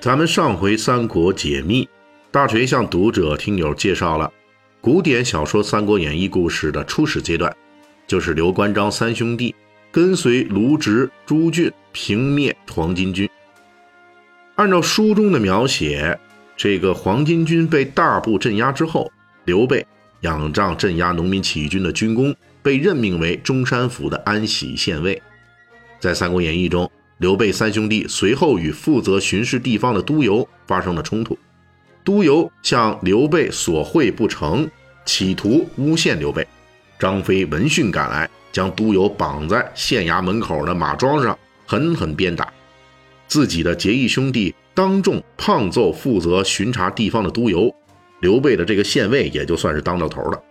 咱们上回三国解密，大锤向读者听友介绍了古典小说《三国演义》故事的初始阶段，就是刘关张三兄弟跟随卢植、朱俊平灭黄巾军。按照书中的描写，这个黄巾军被大部镇压之后，刘备仰仗镇压农民起义军的军功，被任命为中山府的安喜县尉。在《三国演义》中。刘备三兄弟随后与负责巡视地方的督邮发生了冲突，督邮向刘备索贿不成，企图诬陷刘备。张飞闻讯赶来，将督邮绑在县衙门口的马桩上，狠狠鞭打。自己的结义兄弟当众胖揍负责巡查地方的督邮，刘备的这个县尉也就算是当到头了。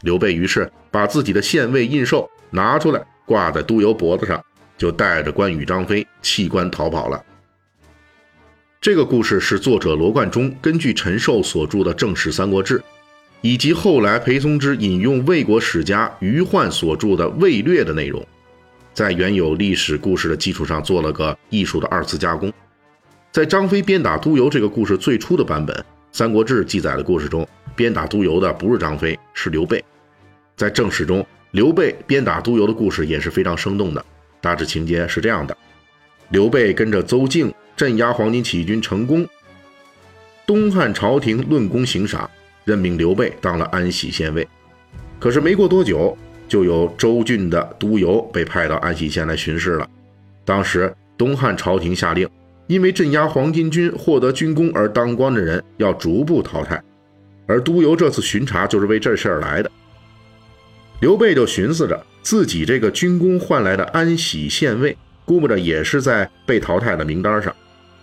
刘备于是把自己的县尉印绶拿出来挂在督邮脖子上。就带着关羽、张飞弃关逃跑了。这个故事是作者罗贯中根据陈寿所著的《正史三国志》，以及后来裴松之引用魏国史家于焕所著的《魏略》的内容，在原有历史故事的基础上做了个艺术的二次加工。在张飞鞭打督邮这个故事最初的版本，《三国志》记载的故事中，鞭打督邮的不是张飞，是刘备。在正史中，刘备鞭打督邮的故事也是非常生动的。大致情节是这样的：刘备跟着邹靖镇压黄巾起义军成功，东汉朝廷论功行赏，任命刘备当了安喜县尉。可是没过多久，就有周郡的督邮被派到安喜县来巡视了。当时东汉朝廷下令，因为镇压黄巾军获得军功而当官的人要逐步淘汰，而督邮这次巡查就是为这事儿来的。刘备就寻思着。自己这个军功换来的安喜县尉，估摸着也是在被淘汰的名单上。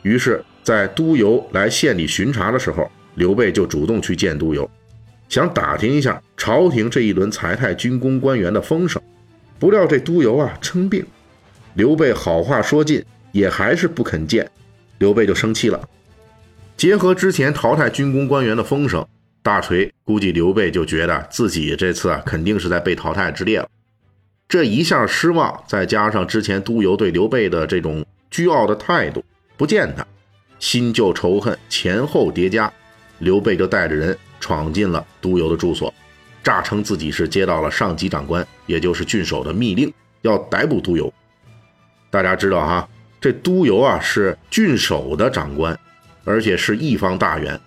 于是，在督邮来县里巡查的时候，刘备就主动去见督邮，想打听一下朝廷这一轮裁汰军功官员的风声。不料这督邮啊称病，刘备好话说尽，也还是不肯见。刘备就生气了。结合之前淘汰军功官员的风声，大锤估计刘备就觉得自己这次啊肯定是在被淘汰之列了。这一下失望，再加上之前督邮对刘备的这种倨傲的态度，不见他，新旧仇恨前后叠加，刘备就带着人闯进了督邮的住所，诈称自己是接到了上级长官，也就是郡守的密令，要逮捕督邮。大家知道哈，这督邮啊是郡守的长官，而且是一方大员。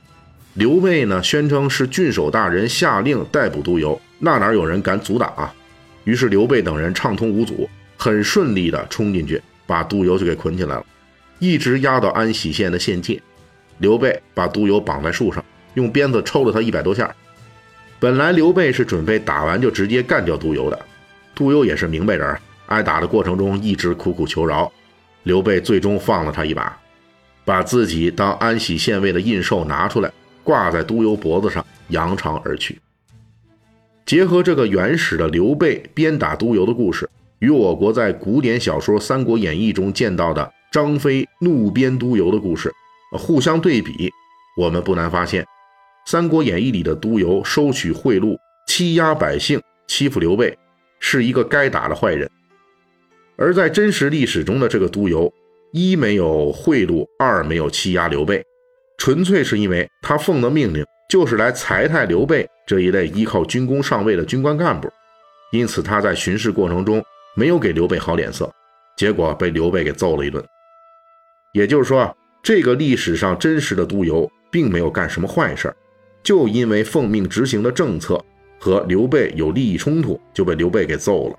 刘备呢宣称是郡守大人下令逮捕督邮，那哪有人敢阻挡啊？于是刘备等人畅通无阻，很顺利地冲进去，把督邮就给捆起来了，一直押到安喜县的县界。刘备把督邮绑在树上，用鞭子抽了他一百多下。本来刘备是准备打完就直接干掉督邮的，督邮也是明白人，挨打的过程中一直苦苦求饶，刘备最终放了他一把，把自己当安喜县尉的印绶拿出来，挂在督邮脖子上，扬长而去。结合这个原始的刘备鞭打督邮的故事，与我国在古典小说《三国演义》中见到的张飞怒鞭督邮的故事，互相对比，我们不难发现，《三国演义》里的督邮收取贿赂、欺压百姓、欺负刘备，是一个该打的坏人；而在真实历史中的这个督邮，一没有贿赂，二没有欺压刘备，纯粹是因为他奉的命令。就是来裁汰刘备这一类依靠军功上位的军官干部，因此他在巡视过程中没有给刘备好脸色，结果被刘备给揍了一顿。也就是说，这个历史上真实的督邮并没有干什么坏事，就因为奉命执行的政策和刘备有利益冲突，就被刘备给揍了。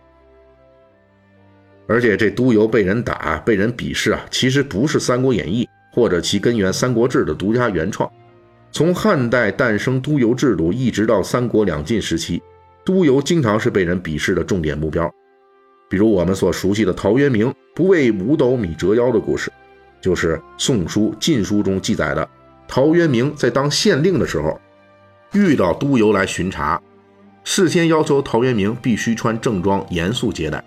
而且这督邮被人打、被人鄙视啊，其实不是《三国演义》或者其根源《三国志》的独家原创。从汉代诞生督邮制度，一直到三国两晋时期，督邮经常是被人鄙视的重点目标。比如我们所熟悉的陶渊明不为五斗米折腰的故事，就是《宋书·晋书》中记载的陶渊明在当县令的时候，遇到督邮来巡查，事先要求陶渊明必须穿正装，严肃接待。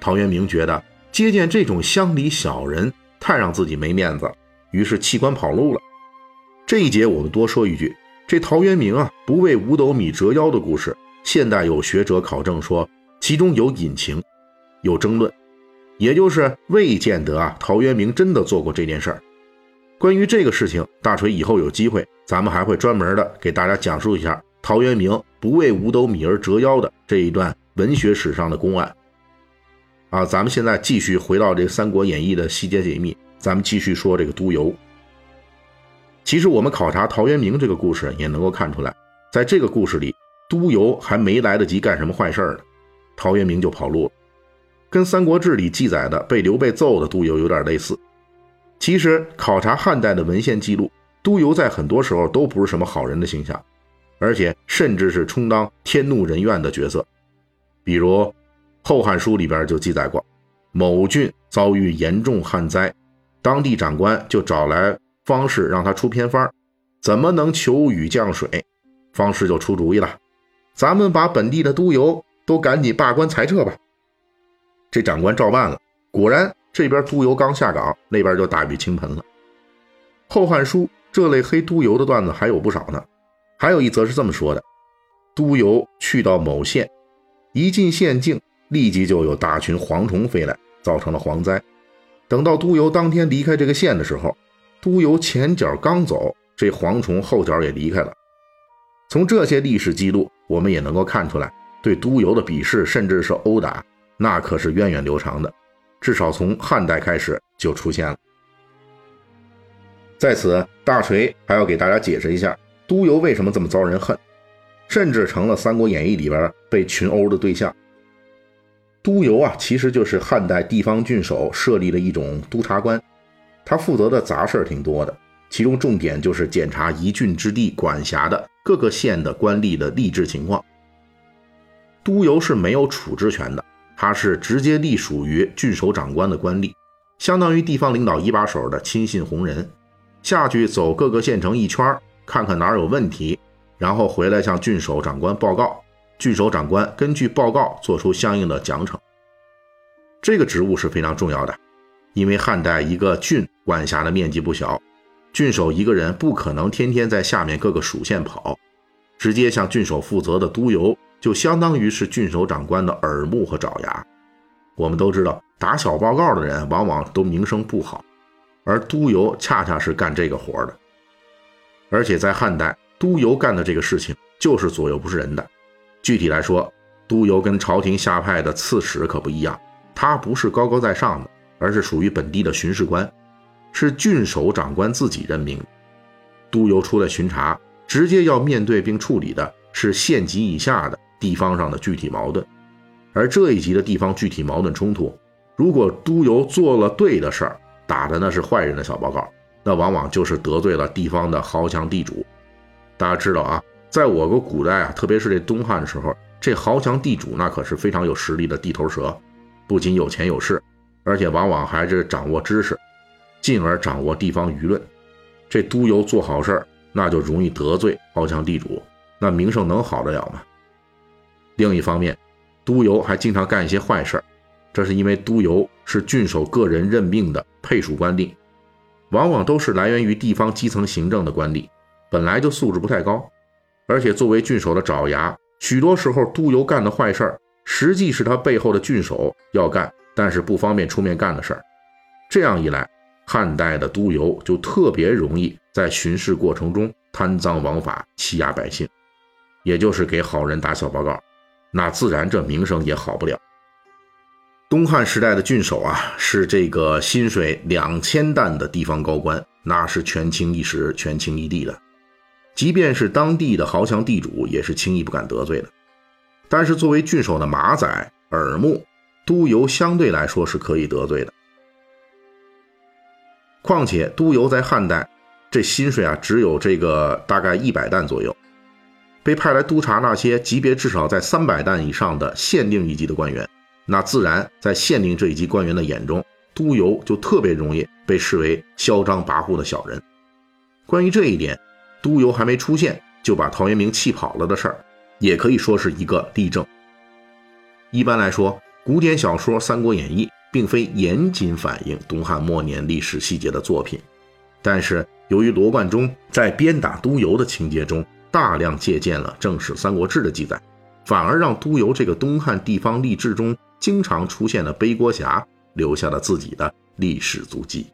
陶渊明觉得接见这种乡里小人太让自己没面子，于是弃官跑路了。这一节我们多说一句，这陶渊明啊，不为五斗米折腰的故事，现代有学者考证说，其中有隐情，有争论，也就是未见得啊，陶渊明真的做过这件事儿。关于这个事情，大锤以后有机会，咱们还会专门的给大家讲述一下陶渊明不为五斗米而折腰的这一段文学史上的公案。啊，咱们现在继续回到这《三国演义》的细节解密，咱们继续说这个督邮。其实我们考察陶渊明这个故事，也能够看出来，在这个故事里，督邮还没来得及干什么坏事呢，陶渊明就跑路了，跟《三国志》里记载的被刘备揍的督邮有点类似。其实考察汉代的文献记录，督邮在很多时候都不是什么好人的形象，而且甚至是充当天怒人怨的角色。比如《后汉书》里边就记载过，某郡遭遇严重旱灾，当地长官就找来。方士让他出偏方，怎么能求雨降水？方士就出主意了，咱们把本地的督邮都赶紧罢官裁撤吧。这长官照办了，果然这边督邮刚下岗，那边就大雨倾盆了。《后汉书》这类黑督邮的段子还有不少呢，还有一则是这么说的：督邮去到某县，一进县境，立即就有大群蝗虫飞来，造成了蝗灾。等到督邮当天离开这个县的时候，督邮前脚刚走，这蝗虫后脚也离开了。从这些历史记录，我们也能够看出来，对督邮的鄙视甚至是殴打，那可是源远流长的，至少从汉代开始就出现了。在此，大锤还要给大家解释一下，督邮为什么这么遭人恨，甚至成了《三国演义》里边被群殴的对象。督邮啊，其实就是汉代地方郡守设立的一种督察官。他负责的杂事儿挺多的，其中重点就是检查一郡之地管辖的各个县的官吏的吏治情况。督邮是没有处置权的，他是直接隶属于郡守长官的官吏，相当于地方领导一把手的亲信红人，下去走各个县城一圈，看看哪有问题，然后回来向郡守长官报告，郡守长官根据报告做出相应的奖惩。这个职务是非常重要的。因为汉代一个郡管辖的面积不小，郡守一个人不可能天天在下面各个属县跑，直接向郡守负责的督邮，就相当于是郡守长官的耳目和爪牙。我们都知道，打小报告的人往往都名声不好，而督邮恰恰是干这个活的。而且在汉代，督邮干的这个事情就是左右不是人的。具体来说，督邮跟朝廷下派的刺史可不一样，他不是高高在上的。而是属于本地的巡视官，是郡守长官自己任命。督邮出来巡查，直接要面对并处理的是县级以下的地方上的具体矛盾。而这一级的地方具体矛盾冲突，如果督邮做了对的事儿，打的那是坏人的小报告，那往往就是得罪了地方的豪强地主。大家知道啊，在我国古代啊，特别是这东汉时候，这豪强地主那可是非常有实力的地头蛇，不仅有钱有势。而且往往还是掌握知识，进而掌握地方舆论。这督邮做好事儿，那就容易得罪豪强地主，那名声能好得了吗？另一方面，督邮还经常干一些坏事儿，这是因为督邮是郡守个人任命的配属官吏，往往都是来源于地方基层行政的官吏，本来就素质不太高，而且作为郡守的爪牙，许多时候督邮干的坏事儿，实际是他背后的郡守要干。但是不方便出面干的事儿，这样一来，汉代的督邮就特别容易在巡视过程中贪赃枉法、欺压百姓，也就是给好人打小报告，那自然这名声也好不了。东汉时代的郡守啊，是这个薪水两千担的地方高官，那是权倾一时、权倾一地的，即便是当地的豪强地主，也是轻易不敢得罪的。但是作为郡守的马仔、耳目。督邮相对来说是可以得罪的，况且督邮在汉代这薪水啊只有这个大概一百担左右，被派来督察那些级别至少在三百担以上的县令一级的官员，那自然在县令这一级官员的眼中，督邮就特别容易被视为嚣张跋扈的小人。关于这一点，督邮还没出现就把陶渊明气跑了的事儿，也可以说是一个例证。一般来说，古典小说《三国演义》并非严谨反映东汉末年历史细节的作品，但是由于罗贯中在鞭打督邮的情节中大量借鉴了正史《三国志》的记载，反而让督邮这个东汉地方吏志中经常出现的背锅侠留下了自己的历史足迹。